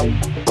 Thank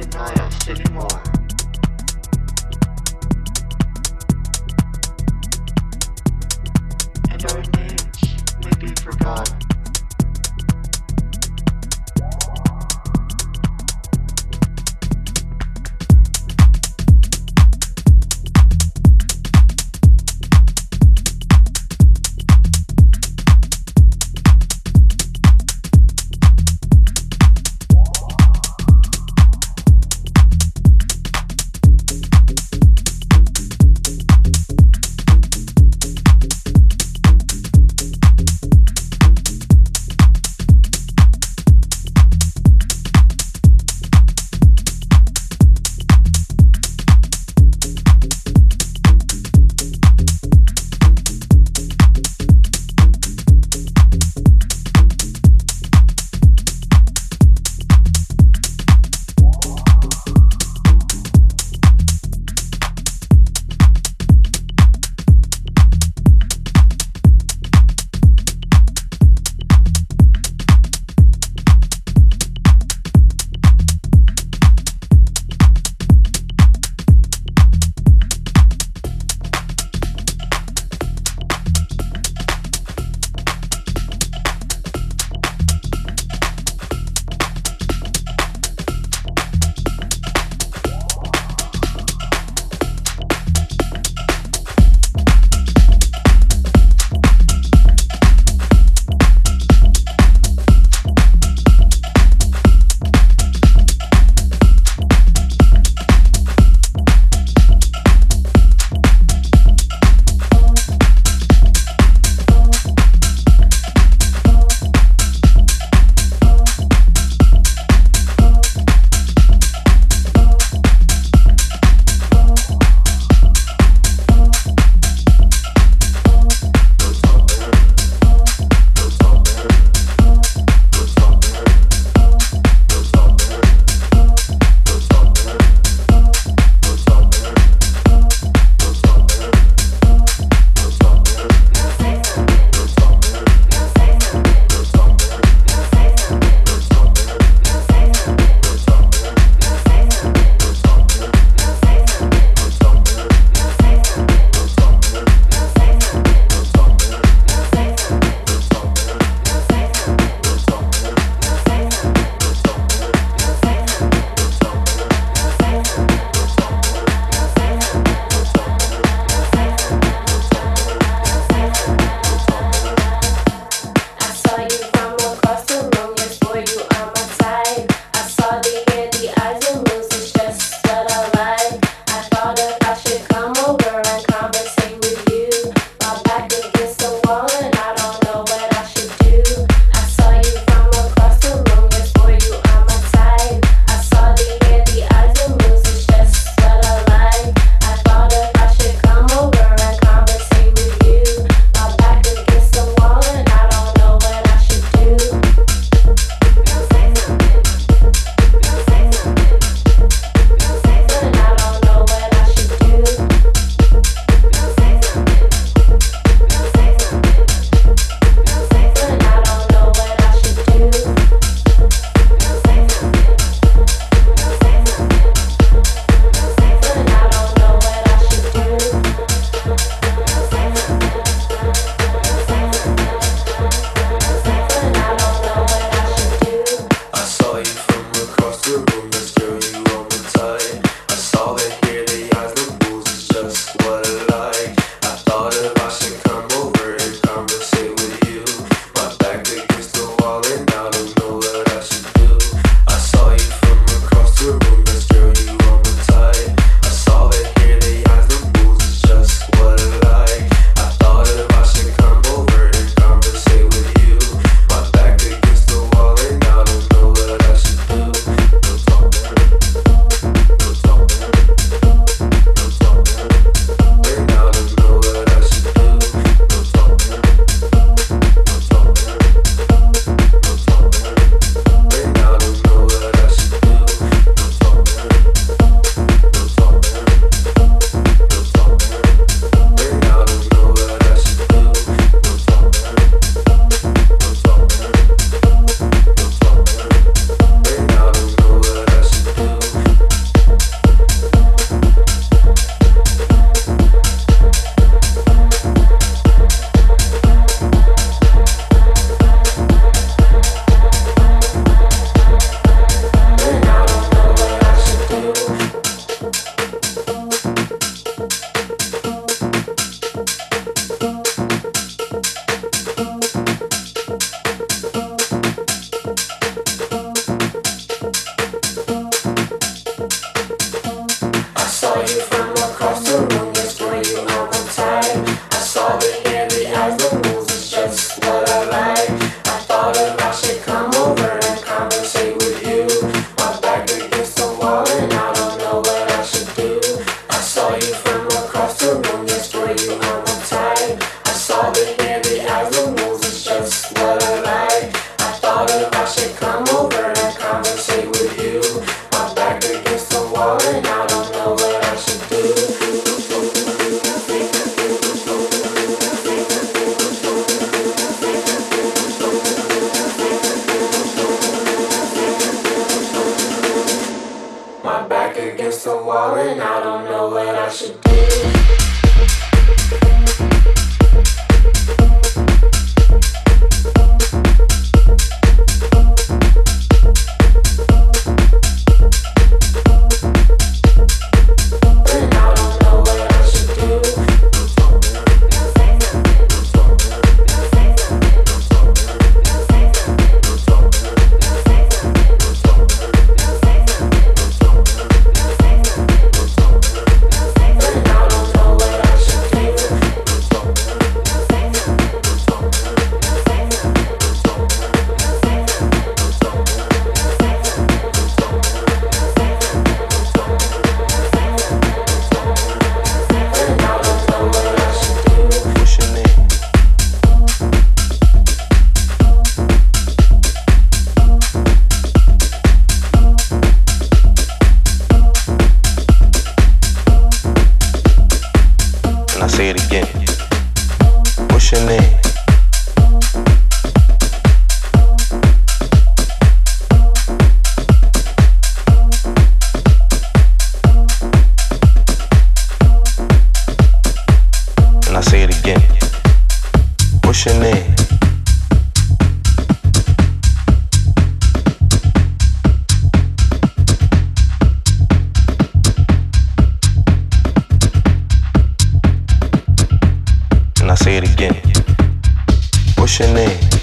deny us anymore. What's your name?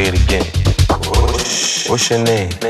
say it again. What's your name?